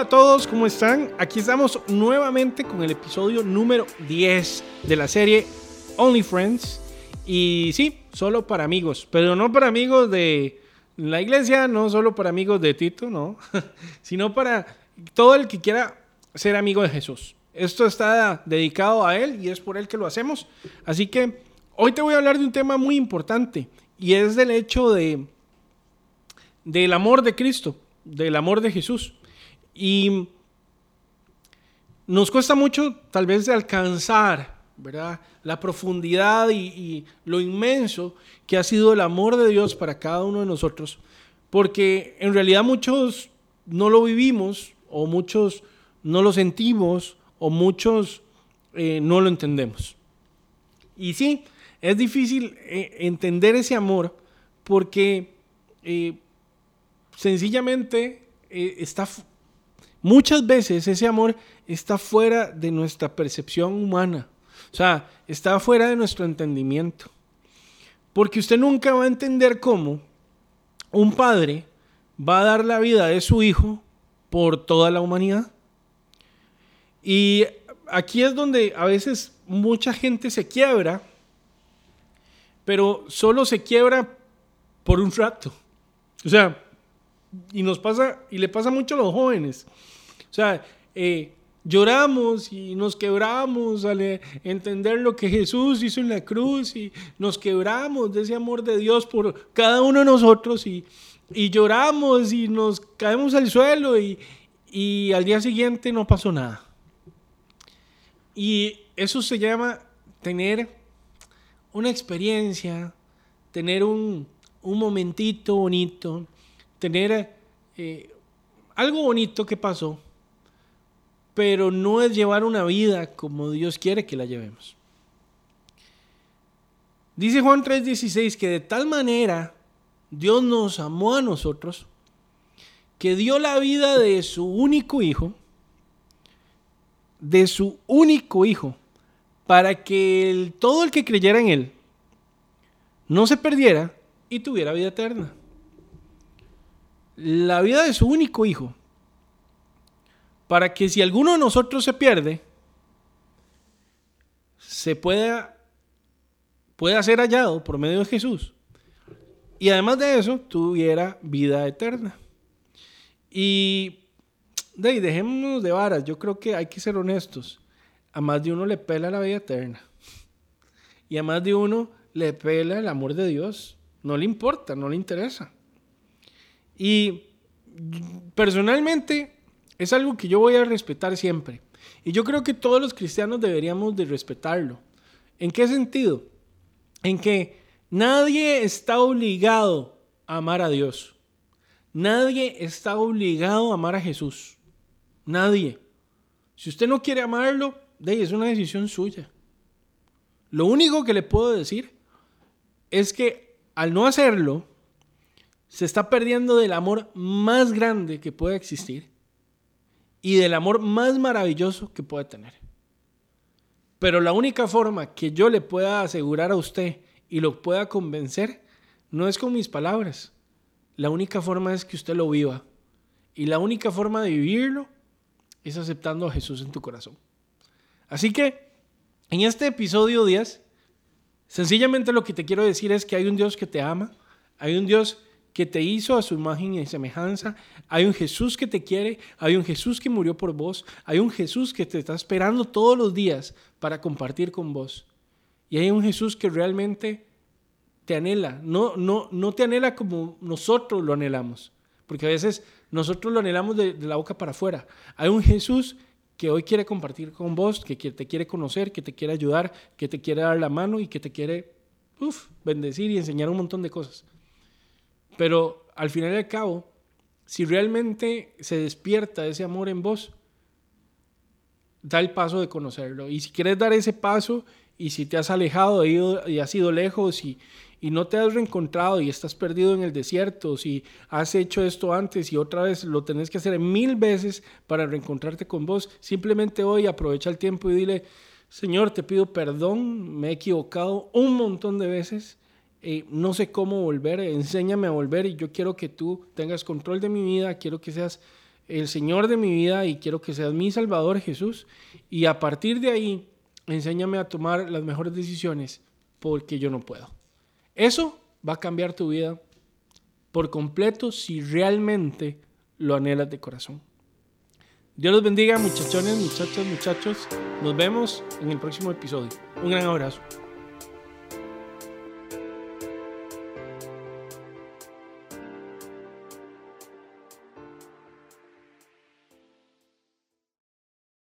Hola a todos, ¿cómo están? Aquí estamos nuevamente con el episodio número 10 de la serie Only Friends. Y sí, solo para amigos, pero no para amigos de la iglesia, no solo para amigos de Tito, no, sino para todo el que quiera ser amigo de Jesús. Esto está dedicado a Él y es por Él que lo hacemos. Así que hoy te voy a hablar de un tema muy importante y es del hecho de del amor de Cristo, del amor de Jesús. Y nos cuesta mucho tal vez de alcanzar, ¿verdad? La profundidad y, lo inmenso que ha sido el amor de Dios para cada uno de nosotros, porque en realidad muchos no lo vivimos o muchos no lo sentimos o muchos eh, no lo entendemos. Y sí, es difícil eh, entender ese amor porque eh, sencillamente está muchas veces ese amor está fuera de nuestra percepción humana. O sea, está fuera de nuestro entendimiento. Porque usted nunca va a entender cómo un padre va a dar la vida de su hijo por toda la humanidad. Y aquí es donde a veces mucha gente se quiebra, pero solo se quiebra por un rato. O sea, y nos pasa, y le pasa mucho a los jóvenes. O sea, eh, lloramos y nos quebramos al entender lo que Jesús hizo en la cruz y nos quebramos de ese amor de Dios por cada uno de nosotros y, y lloramos y nos caemos al suelo y, y al día siguiente no pasó nada. Y eso se llama tener una experiencia, tener un, un momentito bonito, tener eh, algo bonito que pasó, pero no es llevar una vida como Dios quiere que la llevemos. Dice Juan 3:16 que de tal manera Dios nos amó a nosotros que dio la vida de su único hijo, de su único hijo, para que todo el que creyera en él no se perdiera y tuviera vida eterna. La vida de su único hijo, para que si alguno de nosotros se pierde, se pueda, pueda ser hallado por medio de Jesús. Y además de eso, tuviera vida eterna. Y de dejémonos de varas. Yo creo que hay que ser honestos. A más de uno le pela la vida eterna. Y a más de uno le pela el amor de Dios. No le importa, no le interesa. Y personalmente es algo que yo voy a respetar siempre. Y yo creo que todos los cristianos deberíamos de respetarlo. ¿En qué sentido? En que nadie está obligado a amar a Dios. Nadie está obligado a amar a Jesús. Nadie. Si usted no quiere amarlo, de es una decisión suya. Lo único que le puedo decir es que al no hacerlo, se está perdiendo del amor más grande que puede existir y del amor más maravilloso que puede tener. Pero la única forma que yo le pueda asegurar a usted y lo pueda convencer no es con mis palabras. La única forma es que usted lo viva. Y la única forma de vivirlo es aceptando a Jesús en tu corazón. Así que en este episodio 10, sencillamente lo que te quiero decir es que hay un Dios que te ama, hay un Dios que te hizo a su imagen y semejanza. Hay un Jesús que te quiere, hay un Jesús que murió por vos, hay un Jesús que te está esperando todos los días para compartir con vos. Y hay un Jesús que realmente te anhela, no, no, no te anhela como nosotros lo anhelamos, porque a veces nosotros lo anhelamos de, la boca para afuera. Hay un Jesús que hoy quiere compartir con vos, que, te quiere conocer, que te quiere ayudar, que te quiere dar la mano y que te quiere bendecir y enseñar un montón de cosas. Pero al final y al cabo, si realmente se despierta ese amor en vos, da el paso de conocerlo. Y si quieres dar ese paso y si te has alejado y has ido lejos y, y no te has reencontrado y estás perdido en el desierto, si has hecho esto antes y otra vez lo tenés que hacer mil veces para reencontrarte con vos, simplemente hoy aprovecha el tiempo y dile, Señor, te pido perdón, me he equivocado un montón de veces no sé cómo volver, enséñame a volver y yo quiero que tú tengas control de mi vida, quiero que seas el Señor de mi vida y quiero que seas mi Salvador Jesús. Y a partir de ahí, enséñame a tomar las mejores decisiones porque yo no puedo. Eso va a cambiar tu vida por completo si realmente lo anhelas de corazón. Dios los bendiga, muchachones, muchachos, muchachos. Nos vemos en el próximo episodio. Un gran abrazo.